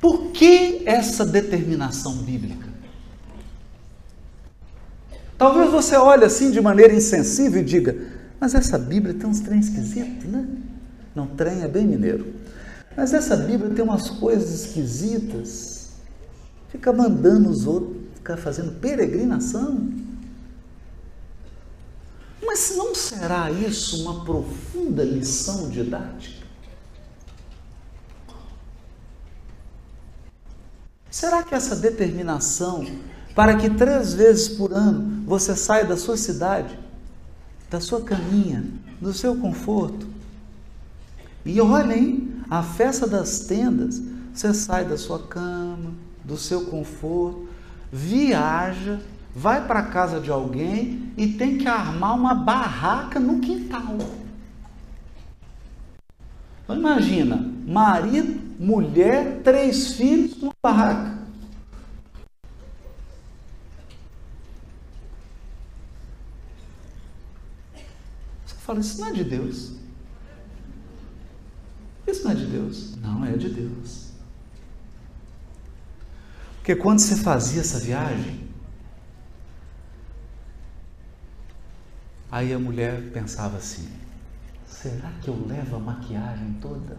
Por que essa determinação bíblica? Talvez você olhe assim de maneira insensível e diga: Mas essa Bíblia tem uns trem esquisitos, né? Não, trem é bem mineiro. Mas essa Bíblia tem umas coisas esquisitas. Fica mandando os outros ficar fazendo peregrinação. Mas não será isso uma profunda lição didática? Será que essa determinação para que três vezes por ano você saia da sua cidade, da sua caminha, do seu conforto. E olhem, a festa das tendas, você sai da sua cama, do seu conforto, viaja, vai para casa de alguém e tem que armar uma barraca no quintal. Então imagina, marido, mulher, três filhos, uma barraca. fala, isso não é de Deus. Isso não é de Deus. Não é de Deus. Porque quando você fazia essa viagem, aí a mulher pensava assim: será que eu levo a maquiagem toda?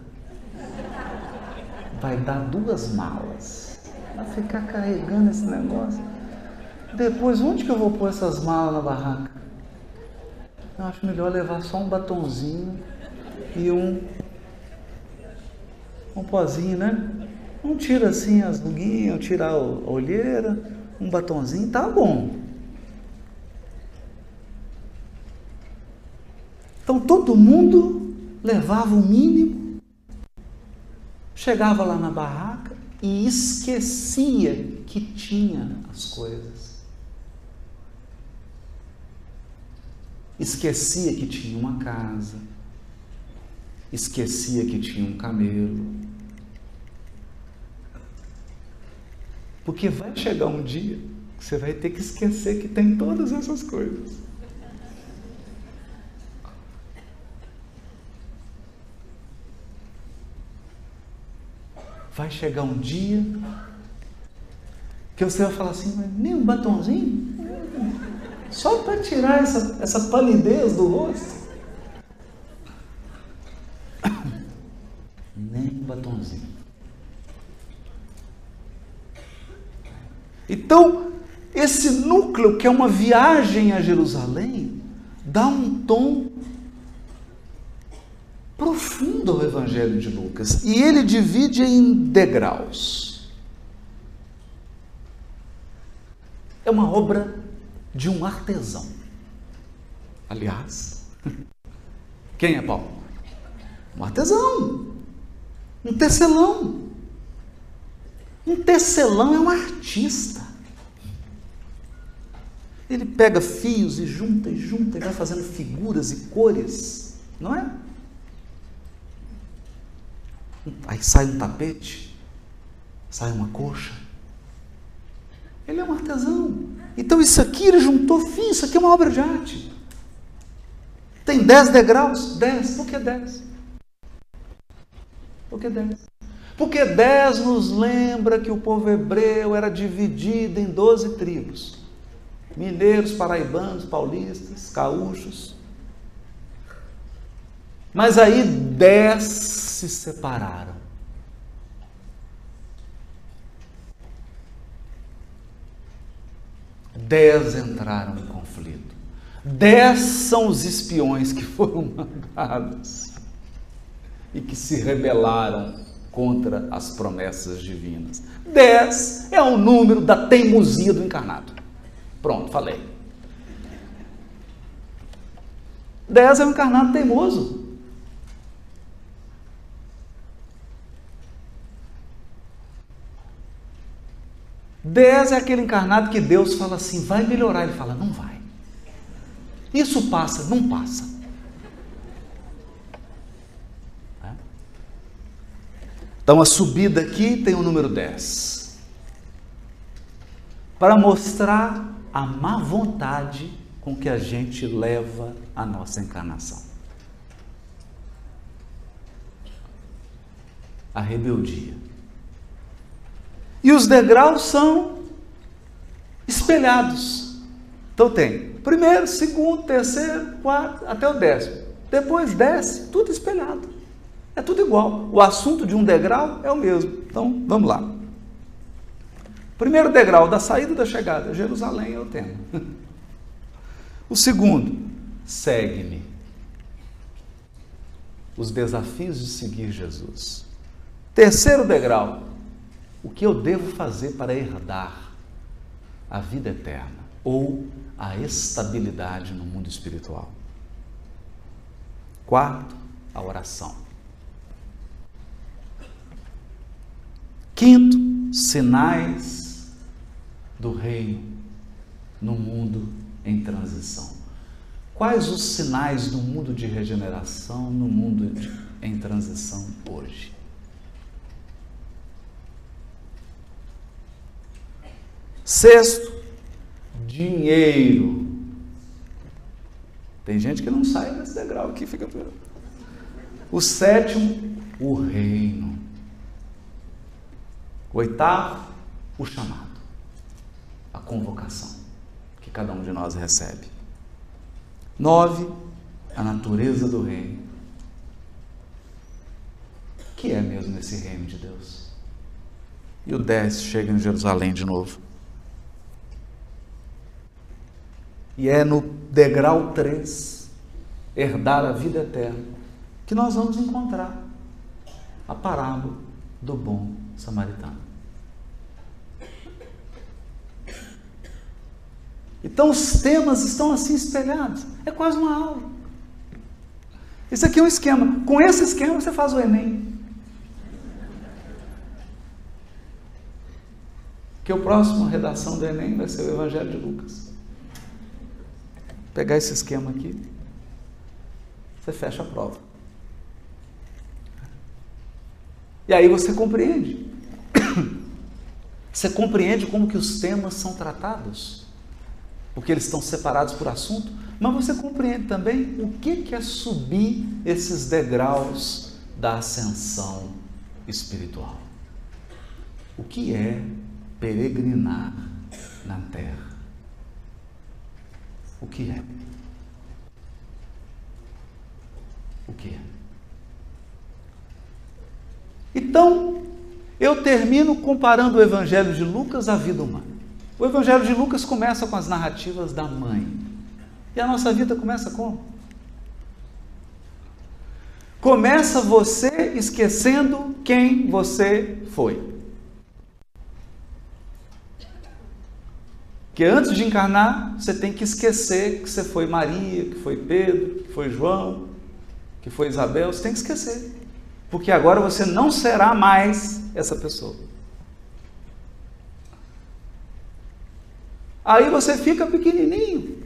Vai dar duas malas. Vai ficar carregando esse negócio. Depois, onde que eu vou pôr essas malas na barraca? Eu acho melhor levar só um batonzinho e um, um pozinho, né? Um tira assim as ruguinhas, um tira a olheira, um batonzinho, tá bom. Então todo mundo levava o mínimo, chegava lá na barraca e esquecia que tinha as coisas. Esquecia que tinha uma casa, esquecia que tinha um camelo. Porque vai chegar um dia que você vai ter que esquecer que tem todas essas coisas. Vai chegar um dia que você vai falar assim, mas nem um batonzinho? Só para tirar essa, essa palidez do rosto. Nem um batonzinho. Então, esse núcleo, que é uma viagem a Jerusalém, dá um tom profundo ao Evangelho de Lucas. E ele divide em degraus. É uma obra de um artesão. Aliás, quem é Paulo? Um artesão, um tecelão. Um tecelão é um artista. Ele pega fios e junta e junta e vai fazendo figuras e cores, não é? Aí sai um tapete, sai uma coxa. Ele é um artesão. Então isso aqui ele juntou fio, isso aqui é uma obra de arte. Tem dez degraus? Dez. Por que dez? Por que dez? Porque dez nos lembra que o povo hebreu era dividido em doze tribos. Mineiros, paraibanos, paulistas, caúchos. Mas aí dez se separaram. Dez entraram em conflito. Dez são os espiões que foram mandados e que se rebelaram contra as promessas divinas. Dez é o número da teimosia do encarnado. Pronto, falei. Dez é o encarnado teimoso. Dez é aquele encarnado que Deus fala assim, vai melhorar. Ele fala, não vai. Isso passa, não passa. Então a subida aqui tem o número 10. Para mostrar a má vontade com que a gente leva a nossa encarnação. A rebeldia. E os degraus são espelhados. Então tem primeiro, segundo, terceiro, quarto, até o décimo. Depois desce, tudo espelhado. É tudo igual. O assunto de um degrau é o mesmo. Então, vamos lá. Primeiro degrau da saída e da chegada, Jerusalém é o tema. O segundo, segue-me. Os desafios de seguir Jesus. Terceiro degrau, o que eu devo fazer para herdar a vida eterna ou a estabilidade no mundo espiritual. Quarto, a oração. Quinto, sinais do reino no mundo em transição. Quais os sinais do mundo de regeneração no mundo em transição hoje? Sexto, dinheiro. Tem gente que não sai desse degrau aqui, fica. O sétimo, o reino. O oitavo, o chamado, a convocação que cada um de nós recebe. Nove, a natureza do reino. O que é mesmo esse reino de Deus? E o dez chega em Jerusalém de novo. E é no degrau 3, herdar a vida eterna, que nós vamos encontrar a parábola do bom samaritano. Então os temas estão assim espelhados. É quase uma aula. Isso aqui é um esquema. Com esse esquema você faz o Enem. Que o próximo redação do Enem vai ser o Evangelho de Lucas pegar esse esquema aqui, você fecha a prova. E aí você compreende. Você compreende como que os temas são tratados, porque eles estão separados por assunto, mas você compreende também o que é subir esses degraus da ascensão espiritual. o que é peregrinar na terra. O que é? O que é? Então, eu termino comparando o Evangelho de Lucas à vida humana. O Evangelho de Lucas começa com as narrativas da mãe. E a nossa vida começa como? Começa você esquecendo quem você foi. Que antes de encarnar, você tem que esquecer que você foi Maria, que foi Pedro, que foi João, que foi Isabel. Você tem que esquecer. Porque agora você não será mais essa pessoa. Aí você fica pequenininho.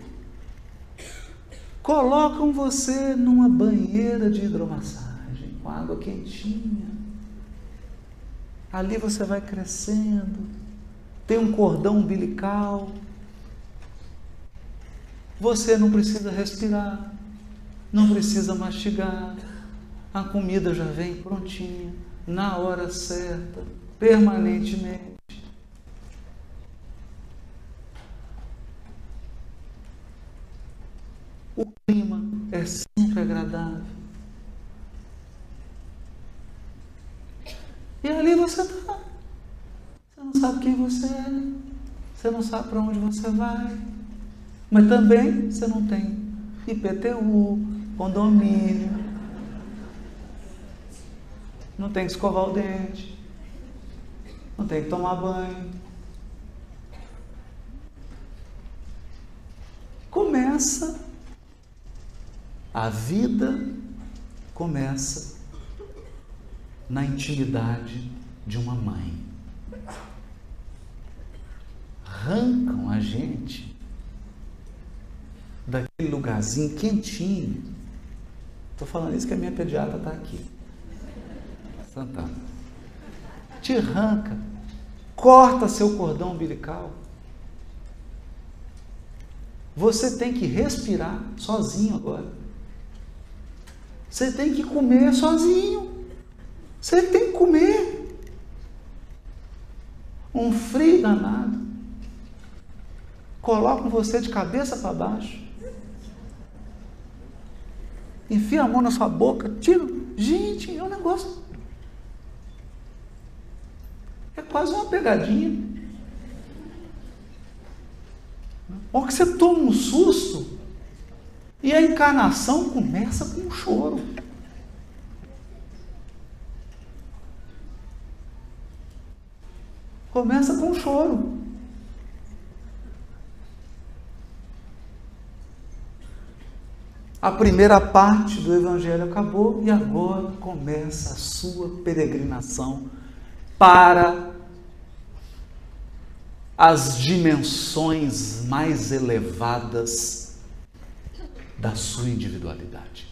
Colocam você numa banheira de hidromassagem com água quentinha. Ali você vai crescendo tem um cordão umbilical. Você não precisa respirar, não precisa mastigar. A comida já vem prontinha, na hora certa, permanentemente. O clima é sempre agradável. E ali você está quem você é. Você não sabe para onde você vai. Mas também você não tem IPTU, condomínio. Não tem que escovar o dente. Não tem que tomar banho. Começa a vida começa na intimidade de uma mãe arrancam a gente daquele lugarzinho quentinho. Estou falando isso que a minha pediatra está aqui. Santana. Te arranca, corta seu cordão umbilical. Você tem que respirar sozinho agora. Você tem que comer sozinho. Você tem que comer. Um frio danado colocam você de cabeça para baixo, enfia a mão na sua boca, tira. Gente, é um negócio. É quase uma pegadinha. Ou que você toma um susto e a encarnação começa com um choro. Começa com um choro. A primeira parte do Evangelho acabou e agora começa a sua peregrinação para as dimensões mais elevadas da sua individualidade.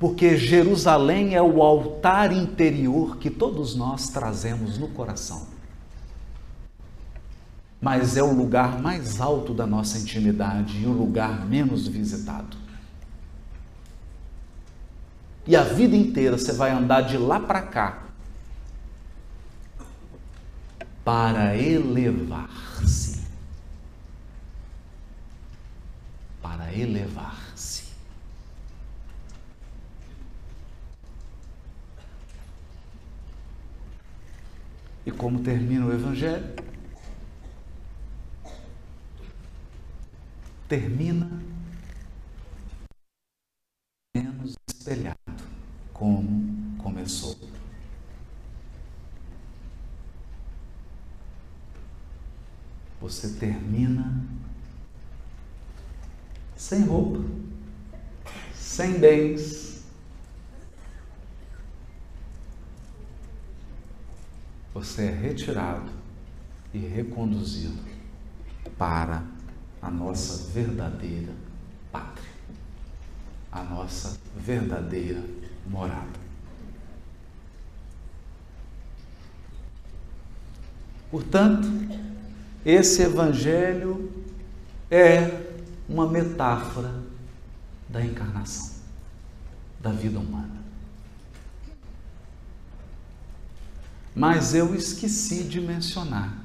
Porque Jerusalém é o altar interior que todos nós trazemos no coração mas é o lugar mais alto da nossa intimidade e o lugar menos visitado. E a vida inteira você vai andar de lá para cá para elevar-se. Para elevar-se. E como termina o Evangelho? Termina menos espelhado como começou. Você termina sem roupa, sem bens. Você é retirado e reconduzido para a nossa verdadeira pátria, a nossa verdadeira morada. Portanto, esse Evangelho é uma metáfora da encarnação, da vida humana. Mas eu esqueci de mencionar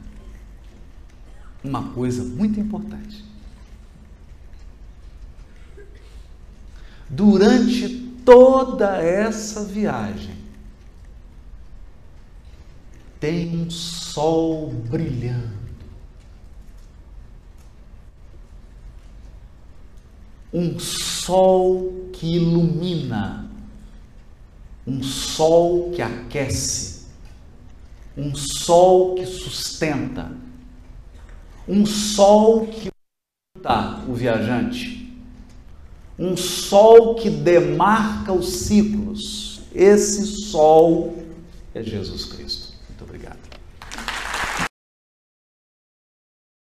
uma coisa muito importante. Durante toda essa viagem, tem um sol brilhando. Um sol que ilumina, um sol que aquece, um sol que sustenta, um sol que orienta o viajante, um sol que demarca os ciclos. Esse sol é Jesus Cristo.